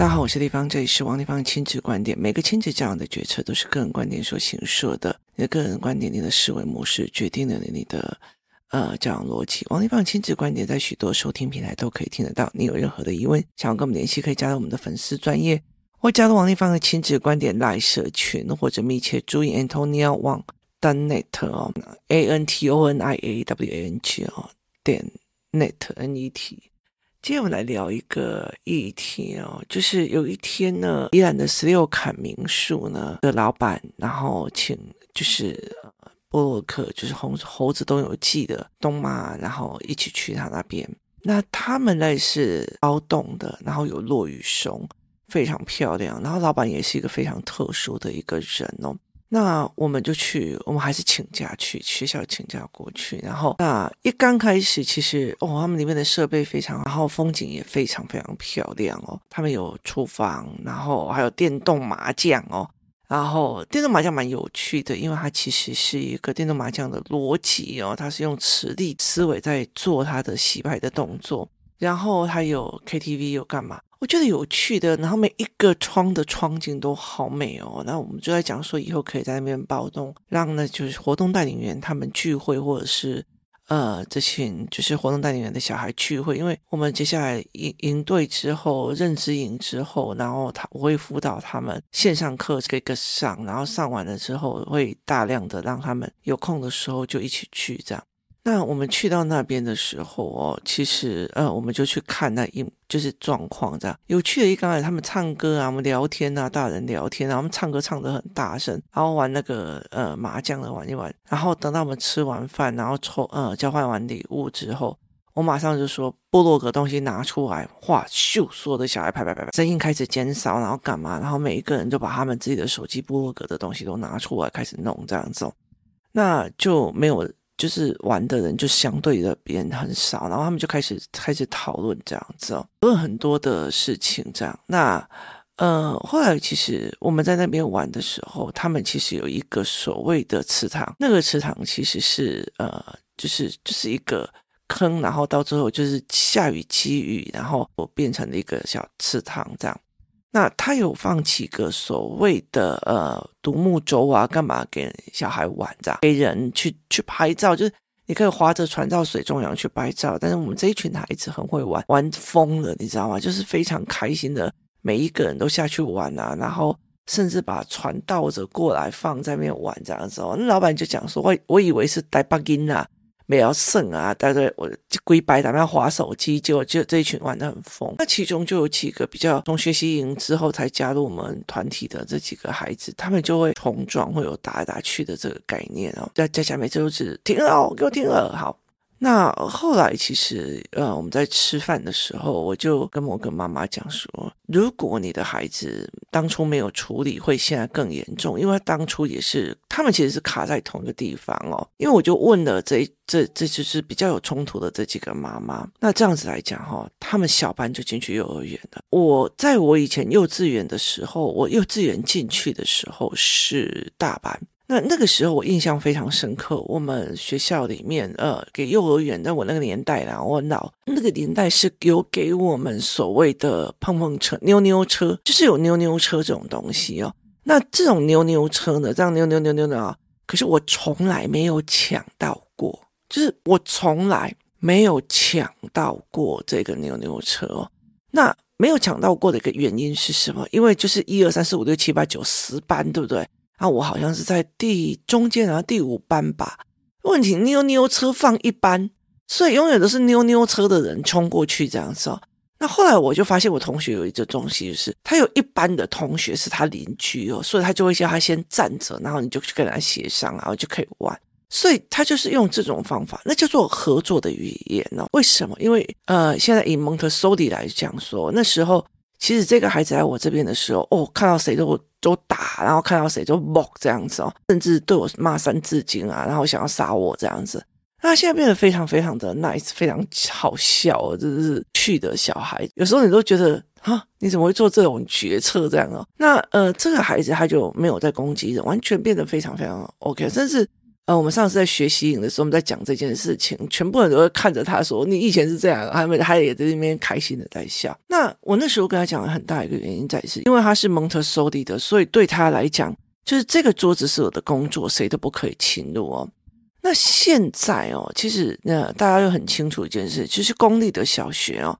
大家好，我是丽芳，这里是王立芳的亲子观点。每个亲子教养的决策都是个人观点所形设的，你的个人观点、你的思维模式决定了你的呃教养逻辑。王立芳亲子观点在许多收听平台都可以听得到。你有任何的疑问，想要跟我们联系，可以加入我们的粉丝专业，或加入王立芳的亲子观点来社群，或者密切注意 Antonia Wang 的 net 哦，A N T O N I A W A N G 哦点 net N E T。今天我们来聊一个议题哦，就是有一天呢，宜兰的十六坎民宿呢的老板，然后请就是波洛克，就是猴猴子都有记的东妈，然后一起去他那边。那他们那是包栋的，然后有落羽松，非常漂亮。然后老板也是一个非常特殊的一个人哦。那我们就去，我们还是请假去学校请假过去。然后那一刚开始，其实哦，他们里面的设备非常好，然后风景也非常非常漂亮哦。他们有厨房，然后还有电动麻将哦。然后电动麻将蛮有趣的，因为它其实是一个电动麻将的逻辑哦，它是用磁力思维在做它的洗牌的动作。然后它有 KTV，有干嘛？我觉得有趣的，然后每一个窗的窗景都好美哦。那我们就在讲说，以后可以在那边包栋，让呢就是活动带领员他们聚会，或者是呃这群就是活动带领员的小孩聚会。因为我们接下来营营队之后，认知营之后，然后他我会辅导他们线上课这个上，然后上完了之后会大量的让他们有空的时候就一起去这样。那我们去到那边的时候哦，其实呃，我们就去看那一就是状况这样。有趣的一刚才他们唱歌啊，我们聊天啊，大人聊天啊，我们唱歌唱得很大声，然后玩那个呃麻将的玩一玩，然后等到我们吃完饭，然后抽呃交换完礼物之后，我马上就说部落格东西拿出来，哇咻，所有的小孩拍拍拍拍，声音开始减少，然后干嘛？然后每一个人就把他们自己的手机部落格的东西都拿出来开始弄这样子，那就没有。就是玩的人就相对的别人很少，然后他们就开始开始讨论这样子哦，讨论很多的事情这样。那呃，后来其实我们在那边玩的时候，他们其实有一个所谓的池塘，那个池塘其实是呃，就是就是一个坑，然后到最后就是下雨积雨，然后我变成了一个小池塘这样。那他有放几个所谓的呃独木舟啊，干嘛给小孩玩这样，给人去去拍照，就是你可以划着船到水中央去拍照。但是我们这一群孩子很会玩，玩疯了，你知道吗？就是非常开心的，每一个人都下去玩啊，然后甚至把船倒着过来放在那边玩这样子哦。那老板就讲说，我我以为是带巴金啊。没有剩啊，对对，我归白他们要滑手机，结果就这一群玩的很疯。那其中就有几个比较从学习营之后才加入我们团体的这几个孩子，他们就会冲撞，会有打来打去的这个概念哦。在在下面就是停了，给我停了，好。那后来其实，呃，我们在吃饭的时候，我就跟我跟妈妈讲说，如果你的孩子当初没有处理，会现在更严重，因为当初也是他们其实是卡在同一个地方哦。因为我就问了这这这就是比较有冲突的这几个妈妈，那这样子来讲哈，他们小班就进去幼儿园了。我在我以前幼稚园的时候，我幼稚园进去的时候是大班。那那个时候我印象非常深刻，我们学校里面呃给幼儿园，在我那个年代啦，我老那个年代是有给我们所谓的碰碰车、扭扭车，就是有扭扭车这种东西哦。那这种扭扭车呢，这样扭扭扭扭的啊，可是我从来没有抢到过，就是我从来没有抢到过这个扭扭车哦。那没有抢到过的一个原因是什么？因为就是一二三四五六七八九十班，对不对？啊，我好像是在第中间，然后第五班吧。问题，妞妞车放一班，所以永远都是妞妞车的人冲过去这样子哦。那后来我就发现，我同学有一个东西，就是他有一班的同学是他邻居哦，所以他就会叫他先站着，然后你就去跟他协商，然后就可以玩。所以他就是用这种方法，那叫做合作的语言哦。为什么？因为呃，现在以蒙特梭利来讲说，那时候。其实这个孩子来我这边的时候，哦，看到谁都就打，然后看到谁就猛这样子哦，甚至对我骂三字经啊，然后想要杀我这样子。那现在变得非常非常的 nice，非常好笑哦，就是去的小孩。有时候你都觉得啊，你怎么会做这种决策这样哦？那呃，这个孩子他就没有在攻击人，完全变得非常非常 OK，甚至。呃，我们上次在学习影的时候，我们在讲这件事情，全部人都会看着他说：“你以前是这样。”他们他也在那边开心的在笑。那我那时候跟他讲了很大一个原因在是，因为他是蒙特梭利的，所以对他来讲，就是这个桌子是我的工作，谁都不可以侵入哦。那现在哦，其实那大家又很清楚一件事，其实公立的小学哦，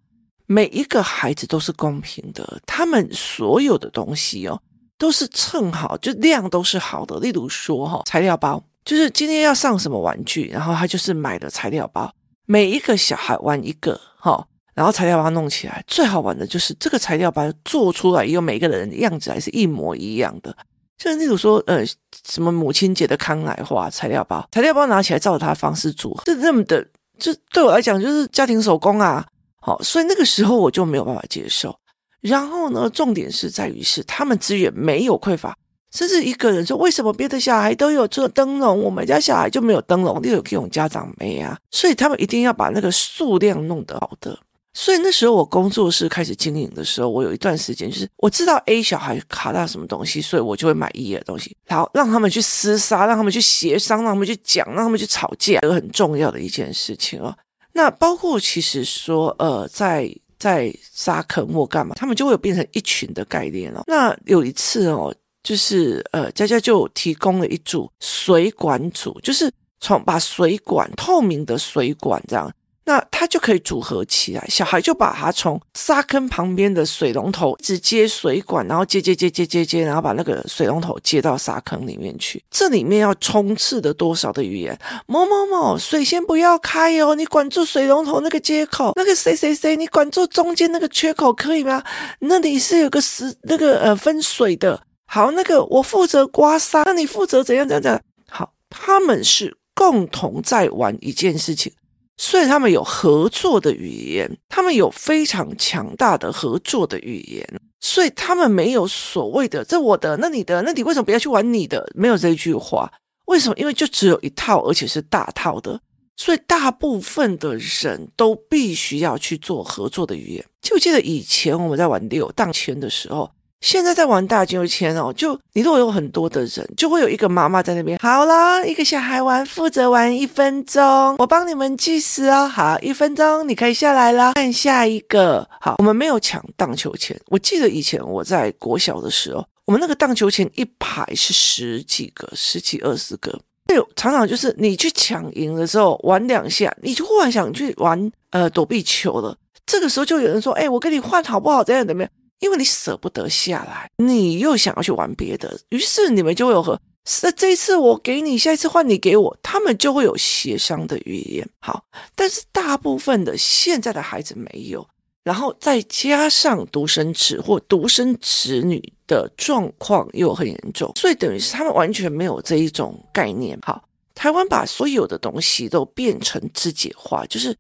每一个孩子都是公平的，他们所有的东西哦，都是称好，就量都是好的。例如说哈，材料包，就是今天要上什么玩具，然后他就是买的材料包，每一个小孩玩一个哈，然后材料包弄起来，最好玩的就是这个材料包做出来以后，每个人的样子还是一模一样的。就是例如说，呃，什么母亲节的康乃花材料包，材料包拿起来照着它的方式组合，就这么的，就对我来讲就是家庭手工啊。好，所以那个时候我就没有办法接受。然后呢，重点是在于是他们资源没有匮乏，甚至一个人说，为什么别的小孩都有做灯笼，我们家小孩就没有灯笼？你有这种家长没啊？所以他们一定要把那个数量弄得好的。所以那时候我工作室开始经营的时候，我有一段时间就是我知道 A 小孩卡到什么东西，所以我就会买 E 的东西，然后让他们去厮杀，让他们去协商，让他们去讲，让他们去吵架，这个很重要的一件事情哦。那包括其实说呃，在在沙坑或干嘛，他们就会有变成一群的概念哦。那有一次哦，就是呃，佳佳就提供了一组水管组，就是从把水管透明的水管这样。那它就可以组合起来，小孩就把它从沙坑旁边的水龙头直接水管，然后接接接接接接，然后把那个水龙头接到沙坑里面去。这里面要充斥的多少的语言？某某某，水先不要开哦，你管住水龙头那个接口。那个谁谁谁，你管住中间那个缺口可以吗？那里是有个十那个呃分水的。好，那个我负责刮痧，那你负责怎样怎样怎样？好，他们是共同在玩一件事情。所以他们有合作的语言，他们有非常强大的合作的语言，所以他们没有所谓的这我的，那你的，那你为什么不要去玩你的？没有这句话，为什么？因为就只有一套，而且是大套的，所以大部分的人都必须要去做合作的语言。就记得以前我们在玩六当签的时候？现在在玩大金签哦，就你如果有很多的人，就会有一个妈妈在那边。好啦，一个小孩玩，负责玩一分钟，我帮你们计时哦。好，一分钟你可以下来了，看下一个。好，我们没有抢荡秋千。我记得以前我在国小的时候，我们那个荡秋千一排是十几个，十几二十个。哎呦，常常就是你去抢赢的时候，玩两下，你就忽然想去玩呃躲避球了。这个时候就有人说：“哎，我跟你换好不好？这样怎么样？”因为你舍不得下来，你又想要去玩别的，于是你们就会有和，是这一次我给你，下一次换你给我，他们就会有协商的语言。好，但是大部分的现在的孩子没有，然后再加上独生子或独生子女的状况又很严重，所以等于是他们完全没有这一种概念。好，台湾把所有的东西都变成自己化，就是。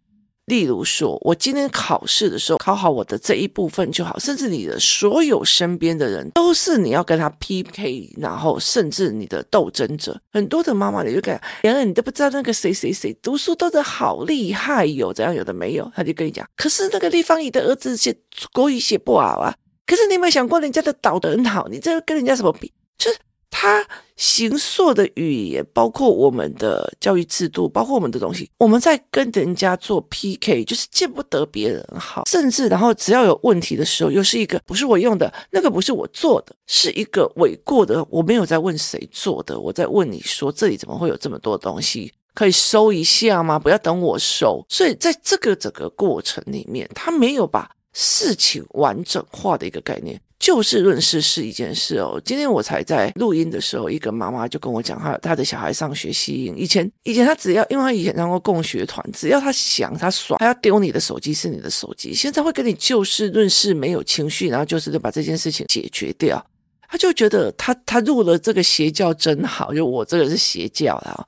例如说，我今天考试的时候考好我的这一部分就好，甚至你的所有身边的人都是你要跟他 PK，然后甚至你的斗争者。很多的妈妈你就讲，原来你都不知道那个谁谁谁读书读的好厉害哟，怎样有的没有，他就跟你讲。可是那个立方体的儿子写国语写不好啊，可是你有没有想过人家的导得很好，你这跟人家什么比？就是。他形塑的语言，包括我们的教育制度，包括我们的东西，我们在跟人家做 PK，就是见不得别人好，甚至然后只要有问题的时候，又是一个不是我用的，那个不是我做的，是一个伪过的，我没有在问谁做的，我在问你说这里怎么会有这么多东西，可以收一下吗？不要等我收。所以在这个整个过程里面，他没有把事情完整化的一个概念。就事论事是一件事哦。今天我才在录音的时候，一个妈妈就跟我讲，她她的小孩上学吸引，以前以前他只要，因为他以前当过共学团，只要他想他爽，他要丢你的手机是你的手机。现在会跟你就事论事，没有情绪，然后就是就把这件事情解决掉。他就觉得他他入了这个邪教真好，就我这个是邪教啊。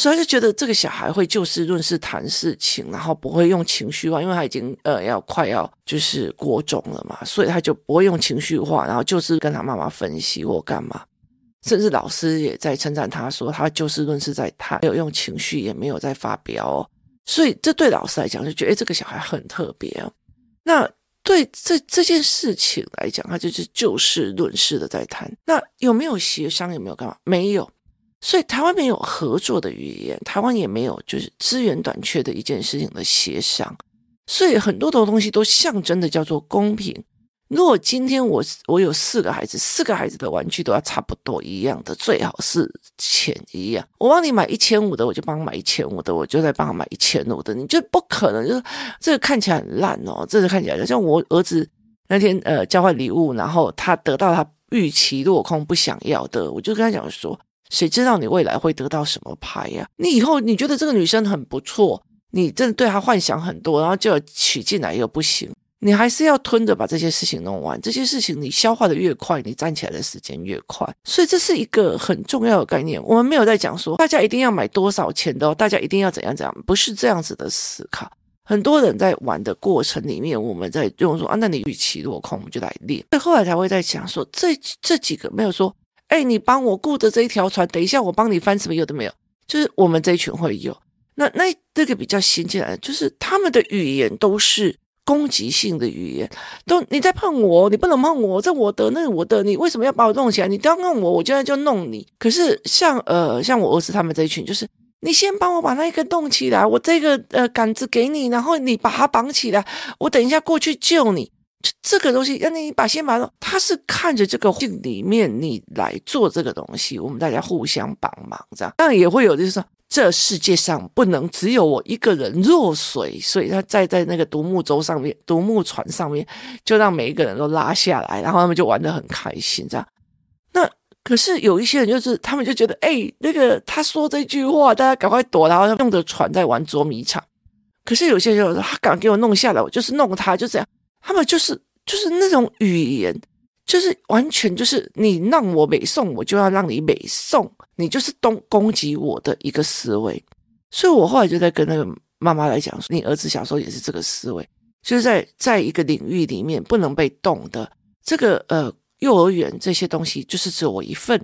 所以他就觉得这个小孩会就事论事谈事情，然后不会用情绪化，因为他已经呃要快要就是国中了嘛，所以他就不会用情绪化，然后就是跟他妈妈分析或干嘛，甚至老师也在称赞他说他就事论事在谈，没有用情绪，也没有在发飙，所以这对老师来讲就觉得诶这个小孩很特别哦。那对这这件事情来讲，他就是就事论事的在谈。那有没有协商？有没有干嘛？没有。所以台湾没有合作的语言，台湾也没有就是资源短缺的一件事情的协商，所以很多的东西都象征的叫做公平。如果今天我我有四个孩子，四个孩子的玩具都要差不多一样的，最好是钱一样。我帮你买一千五的，我就帮买一千五的，我就再帮他买一千五的，你就不可能就是这个看起来很烂哦，这个看起来像我儿子那天呃交换礼物，然后他得到他预期落空不想要的，我就跟他讲说。谁知道你未来会得到什么牌呀？你以后你觉得这个女生很不错，你真的对她幻想很多，然后就要娶进来又不行，你还是要吞着把这些事情弄完。这些事情你消化的越快，你站起来的时间越快。所以这是一个很重要的概念。我们没有在讲说大家一定要买多少钱的哦，大家一定要怎样怎样，不是这样子的思考。很多人在玩的过程里面，我们在用说啊，那你预期落空，我们就来练。所以后来才会在讲说这这几个没有说。哎，你帮我顾着这一条船，等一下我帮你翻什么有的没有，就是我们这一群会有。那那这个比较先进来，就是他们的语言都是攻击性的语言，都你在碰我，你不能碰我，这我的，那我的，你为什么要把我弄起来？你都要弄我，我现在就弄你。可是像呃像我儿子他们这一群，就是你先帮我把那一个弄起来，我这个呃杆子给你，然后你把它绑起来，我等一下过去救你。这个东西，让你把先把它，他是看着这个境里面你来做这个东西，我们大家互相帮忙，这样当然也会有，就是说这世界上不能只有我一个人落水，所以他在在那个独木舟上面、独木船上面，就让每一个人都拉下来，然后他们就玩得很开心，这样。那可是有一些人就是他们就觉得，哎，那个他说这句话，大家赶快躲，然后用着船在玩捉迷藏。可是有些人说，他敢给我弄下来，我就是弄他，就这样。他们就是就是那种语言，就是完全就是你让我北宋，我就要让你北宋，你就是东攻击我的一个思维。所以我后来就在跟那个妈妈来讲说，你儿子小时候也是这个思维，就是在在一个领域里面不能被动的。这个呃，幼儿园这些东西就是只有我一份，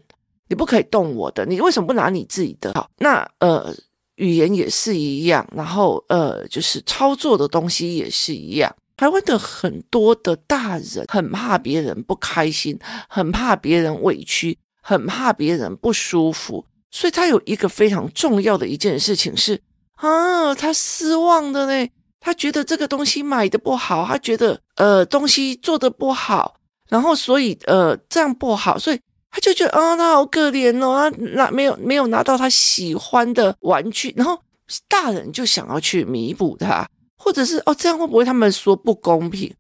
你不可以动我的。你为什么不拿你自己的？好，那呃，语言也是一样，然后呃，就是操作的东西也是一样。台湾的很多的大人很怕别人不开心，很怕别人委屈，很怕别人不舒服，所以他有一个非常重要的一件事情是啊，他失望的嘞，他觉得这个东西买的不好，他觉得呃东西做的不好，然后所以呃这样不好，所以他就觉得啊，他好可怜哦，他拿没有没有拿到他喜欢的玩具，然后大人就想要去弥补他。或者是哦，这样会不会他们说不公平？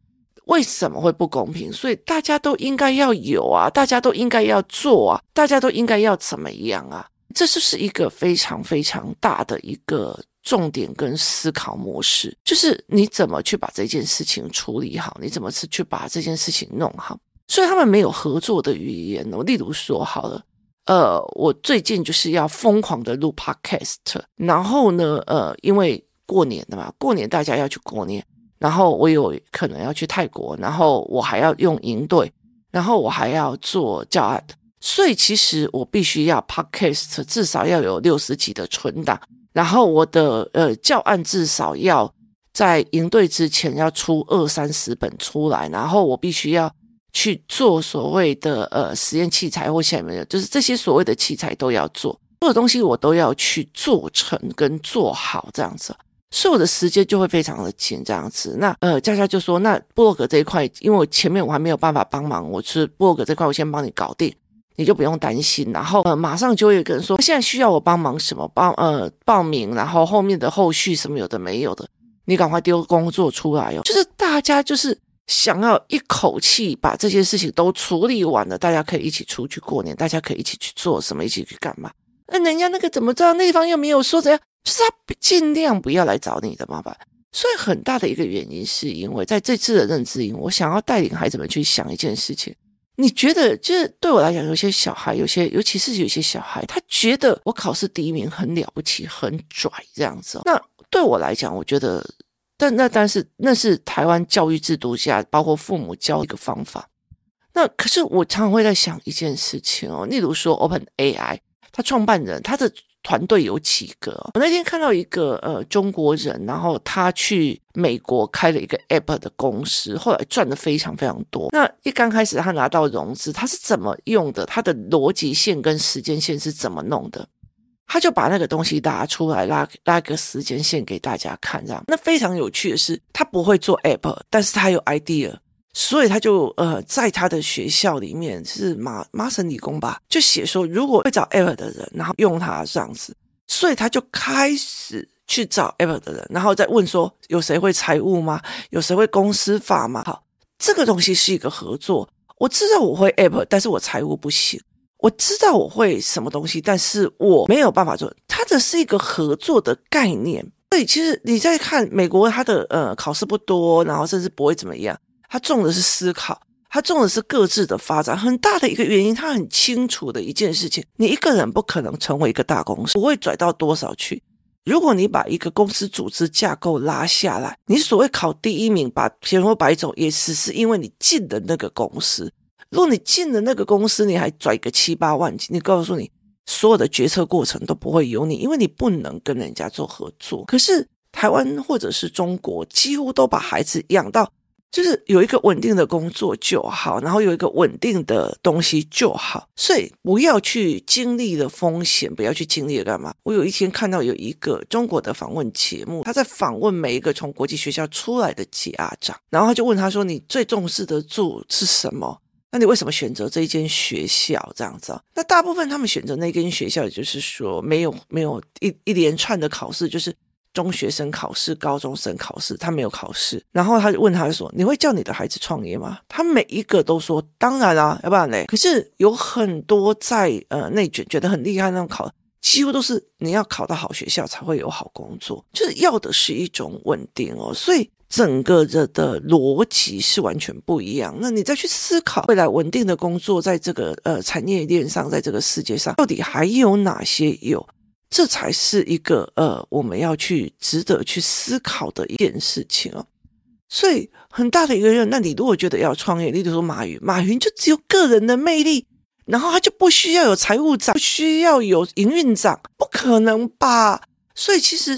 为什么会不公平？所以大家都应该要有啊，大家都应该要做啊，大家都应该要怎么样啊？这就是一个非常非常大的一个重点跟思考模式，就是你怎么去把这件事情处理好，你怎么去去把这件事情弄好。所以他们没有合作的语言哦。例如说好了，呃，我最近就是要疯狂的录 Podcast，然后呢，呃，因为。过年的嘛，过年大家要去过年，然后我有可能要去泰国，然后我还要用营队，然后我还要做教案，所以其实我必须要 podcast 至少要有六十集的存档，然后我的呃教案至少要在营队之前要出二三十本出来，然后我必须要去做所谓的呃实验器材或下面的，就是这些所谓的器材都要做，所有东西我都要去做成跟做好这样子。所以我的时间就会非常的紧，这样子。那呃，佳佳就说，那布洛格这一块，因为我前面我还没有办法帮忙，我是布洛格这块，我先帮你搞定，你就不用担心。然后呃，马上就会有一个人说，现在需要我帮忙什么？帮呃报名，然后后面的后续什么有的没有的，你赶快丢工作出来哦。就是大家就是想要一口气把这些事情都处理完了，大家可以一起出去过年，大家可以一起去做什么，一起去干嘛？那人家那个怎么知道？那方又没有说怎样？就是他尽量不要来找你的麻烦，所以很大的一个原因是因为在这次的认知营，我想要带领孩子们去想一件事情。你觉得，就是对我来讲，有些小孩，有些尤其是有些小孩，他觉得我考试第一名很了不起，很拽这样子。那对我来讲，我觉得，但那但是那是台湾教育制度下，包括父母教一个方法。那可是我常常会在想一件事情哦，例如说 Open AI，他创办人他的。团队有几个？我那天看到一个呃中国人，然后他去美国开了一个 App 的公司，后来赚的非常非常多。那一刚开始他拿到融资，他是怎么用的？他的逻辑线跟时间线是怎么弄的？他就把那个东西拉出来，拉拉个时间线给大家看，这样。那非常有趣的是，他不会做 App，但是他有 idea。所以他就呃，在他的学校里面是麻麻省理工吧，就写说，如果会找 App 的人，然后用他这样子，所以他就开始去找 App 的人，然后再问说，有谁会财务吗？有谁会公司法吗？好，这个东西是一个合作。我知道我会 App，但是我财务不行。我知道我会什么东西，但是我没有办法做。它的是一个合作的概念。所以其实你在看美国，它的呃考试不多，然后甚至不会怎么样。他重的是思考，他重的是各自的发展。很大的一个原因，他很清楚的一件事情：你一个人不可能成为一个大公司，不会拽到多少去。如果你把一个公司组织架构拉下来，你所谓考第一名，把前后摆走，也只是因为你进的那个公司。如果你进了那个公司，你还拽个七八万，你告诉你，所有的决策过程都不会有你，因为你不能跟人家做合作。可是台湾或者是中国，几乎都把孩子养到。就是有一个稳定的工作就好，然后有一个稳定的东西就好，所以不要去经历了风险，不要去经历了干嘛？我有一天看到有一个中国的访问节目，他在访问每一个从国际学校出来的家长，然后他就问他说：“你最重视的做是什么？那你为什么选择这一间学校？这样子？那大部分他们选择那间学校，也就是说没有没有一一连串的考试，就是。”中学生考试、高中生考试，他没有考试。然后他就问他说：“你会叫你的孩子创业吗？”他每一个都说：“当然啊，要不然嘞。”可是有很多在呃内卷觉得很厉害那种考，几乎都是你要考到好学校才会有好工作，就是要的是一种稳定哦。所以整个的的逻辑是完全不一样。那你再去思考未来稳定的工作，在这个呃产业链上，在这个世界上，到底还有哪些有？这才是一个呃，我们要去值得去思考的一件事情哦。所以很大的一个人，那你如果觉得要创业，例如说马云，马云就只有个人的魅力，然后他就不需要有财务长，不需要有营运长，不可能吧？所以其实，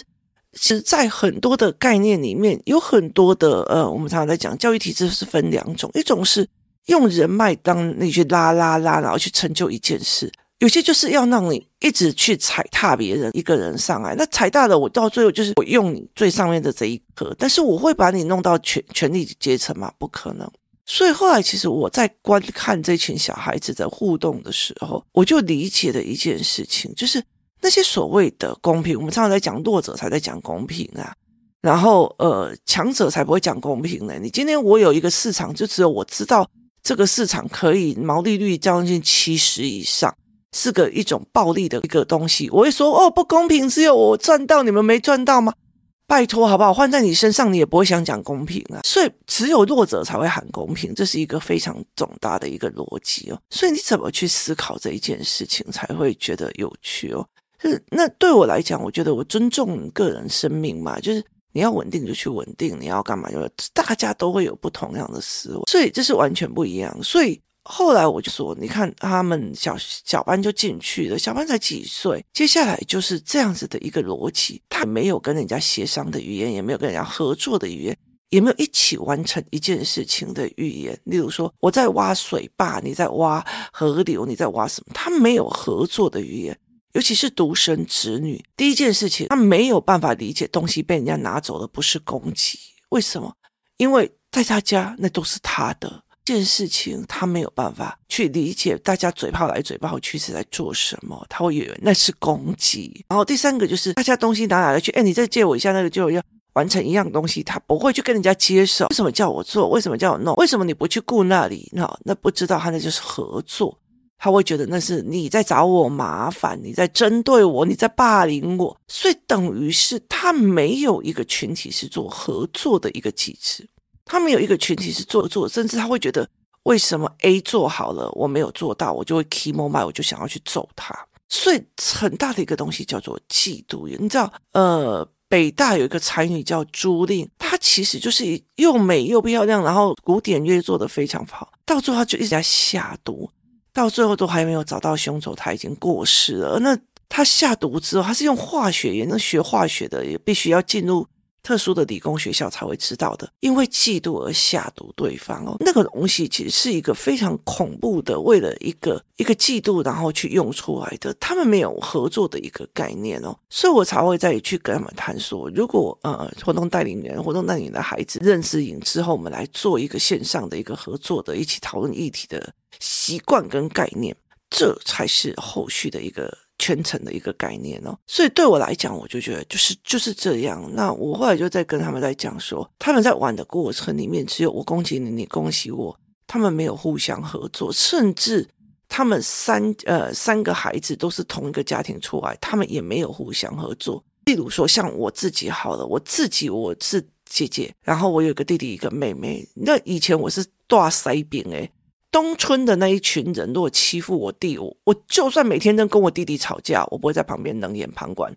其实，在很多的概念里面，有很多的呃，我们常常在讲教育体制是分两种，一种是用人脉当那去拉拉拉，然后去成就一件事。有些就是要让你一直去踩踏别人，一个人上来，那踩大了，我到最后就是我用你最上面的这一颗，但是我会把你弄到权权力阶层吗？不可能。所以后来其实我在观看这群小孩子的互动的时候，我就理解了一件事情，就是那些所谓的公平，我们常常在讲弱者才在讲公平啊，然后呃强者才不会讲公平呢。你今天我有一个市场，就只有我知道这个市场可以毛利率将近七十以上。是个一种暴力的一个东西，我会说哦，不公平，只有我赚到，你们没赚到吗？拜托好不好？换在你身上，你也不会想讲公平啊。所以只有弱者才会喊公平，这是一个非常重大的一个逻辑哦。所以你怎么去思考这一件事情，才会觉得有趣哦？是那对我来讲，我觉得我尊重个人生命嘛，就是你要稳定就去稳定，你要干嘛就大家都会有不同样的思维，所以这是完全不一样。所以。后来我就说，你看他们小小班就进去了，小班才几岁，接下来就是这样子的一个逻辑，他没有跟人家协商的语言，也没有跟人家合作的语言，也没有一起完成一件事情的语言。例如说，我在挖水坝，你在挖河流，你在挖什么？他没有合作的语言，尤其是独生子女，第一件事情，他没有办法理解东西被人家拿走了不是攻击，为什么？因为在他家那都是他的。件事情他没有办法去理解，大家嘴炮来嘴炮去是在做什么，他会以为那是攻击。然后第三个就是大家东西拿来了去，哎，你再借我一下那个，就要完成一样东西，他不会去跟人家接手。为什么叫我做？为什么叫我弄？为什么你不去顾那里？那那不知道他那就是合作，他会觉得那是你在找我麻烦，你在针对我，你在霸凌我，所以等于是他没有一个群体是做合作的一个机制。他们有一个群体是做做，甚至他会觉得为什么 A 做好了我没有做到，我就会 keep on 我就想要去揍他。所以很大的一个东西叫做嫉妒。你知道，呃，北大有一个才女叫朱令，她其实就是又美又漂亮，然后古典乐做得非常好，到最后她就一直在下毒，到最后都还没有找到凶手，他已经过世了。那他下毒之后，他是用化学，也能学化学的，也必须要进入。特殊的理工学校才会知道的，因为嫉妒而下毒对方哦，那个东西其实是一个非常恐怖的，为了一个一个嫉妒然后去用出来的，他们没有合作的一个概念哦，所以我才会再去跟他们谈说，如果呃活动带领人、活动带领的孩子认识影之后，我们来做一个线上的一个合作的，一起讨论议题的习惯跟概念，这才是后续的一个。全程的一个概念哦，所以对我来讲，我就觉得就是就是这样。那我后来就在跟他们在讲说，他们在玩的过程里面，只有我攻击你，你攻击我，他们没有互相合作，甚至他们三呃三个孩子都是同一个家庭出来，他们也没有互相合作。例如说，像我自己好了，我自己我是姐姐，然后我有个弟弟一个妹妹。那以前我是大塞饼诶。东村的那一群人，如果欺负我弟，我我就算每天都跟我弟弟吵架，我不会在旁边冷眼旁观。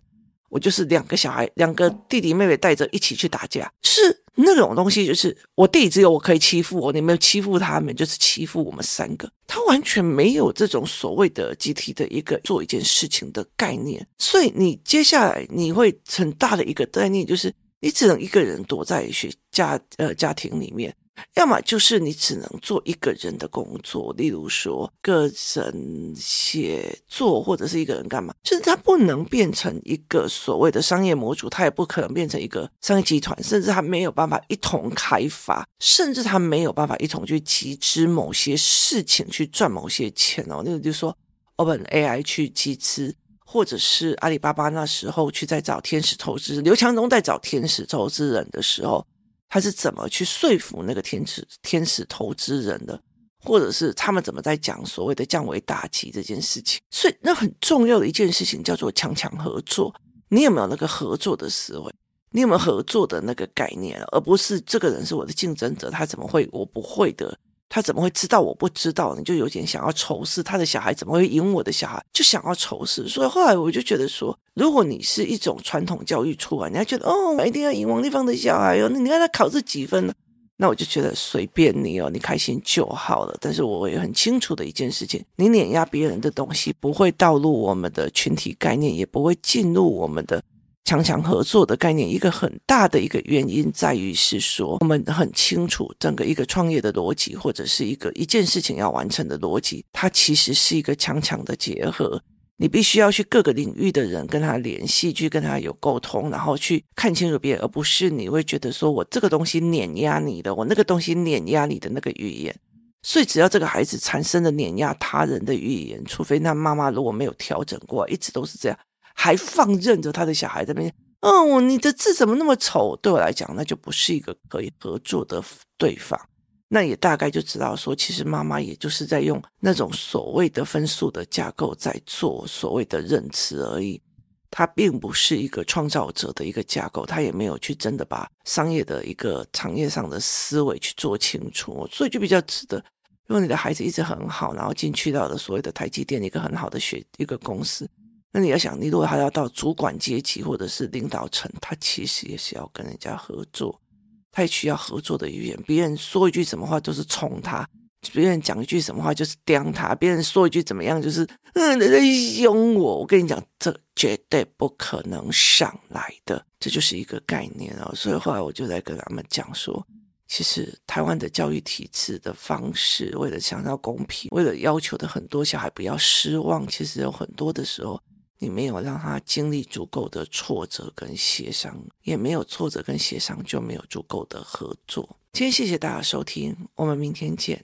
我就是两个小孩，两个弟弟妹妹带着一起去打架，是那种东西，就是我弟只有我可以欺负我，你没有欺负他们，就是欺负我们三个。他完全没有这种所谓的集体的一个做一件事情的概念，所以你接下来你会很大的一个概念，就是你只能一个人躲在学家呃家庭里面。要么就是你只能做一个人的工作，例如说个人写作，或者是一个人干嘛，就是他不能变成一个所谓的商业模组，他也不可能变成一个商业集团，甚至他没有办法一同开发，甚至他没有办法一同去集资某些事情去赚某些钱哦。那个就是说，OpenAI 去集资，或者是阿里巴巴那时候去在找天使投资，刘强东在找天使投资人的时候。他是怎么去说服那个天使天使投资人的，或者是他们怎么在讲所谓的降维打击这件事情？所以那很重要的一件事情叫做强强合作。你有没有那个合作的思维？你有没有合作的那个概念？而不是这个人是我的竞争者，他怎么会我不会的？他怎么会知道我不知道？你就有点想要仇视他的小孩，怎么会赢我的小孩？就想要仇视。所以后来我就觉得说，如果你是一种传统教育出来，你还觉得哦，一定要赢王丽芳的小孩哟，那你看他考这几分呢？那我就觉得随便你哦，你开心就好了。但是我也很清楚的一件事情，你碾压别人的东西不会导入我们的群体概念，也不会进入我们的。强强合作的概念，一个很大的一个原因在于是说，我们很清楚整个一个创业的逻辑，或者是一个一件事情要完成的逻辑，它其实是一个强强的结合。你必须要去各个领域的人跟他联系，去跟他有沟通，然后去看清楚别人，而不是你会觉得说我这个东西碾压你的，我那个东西碾压你的那个语言。所以，只要这个孩子产生了碾压他人的语言，除非那妈妈如果没有调整过，一直都是这样。还放任着他的小孩在那边，哦，你的字怎么那么丑？对我来讲，那就不是一个可以合作的对方。那也大概就知道说，其实妈妈也就是在用那种所谓的分数的架构在做所谓的认知而已。它并不是一个创造者的一个架构，他也没有去真的把商业的一个产业上的思维去做清楚，所以就比较值得。如果你的孩子一直很好，然后进去到了所谓的台积电一个很好的学一个公司。那你要想，你如果还要到主管阶级或者是领导层，他其实也是要跟人家合作，他也需要合作的语言。别人说一句什么话都是冲他，别人讲一句什么话就是刁他，别人说一句怎么样就是嗯在凶我。我跟你讲，这绝对不可能上来的，这就是一个概念哦。所以后来我就在跟他们讲说，其实台湾的教育体制的方式，为了想要公平，为了要求的很多小孩不要失望，其实有很多的时候。你没有让他经历足够的挫折跟协商，也没有挫折跟协商，就没有足够的合作。今天谢谢大家收听，我们明天见。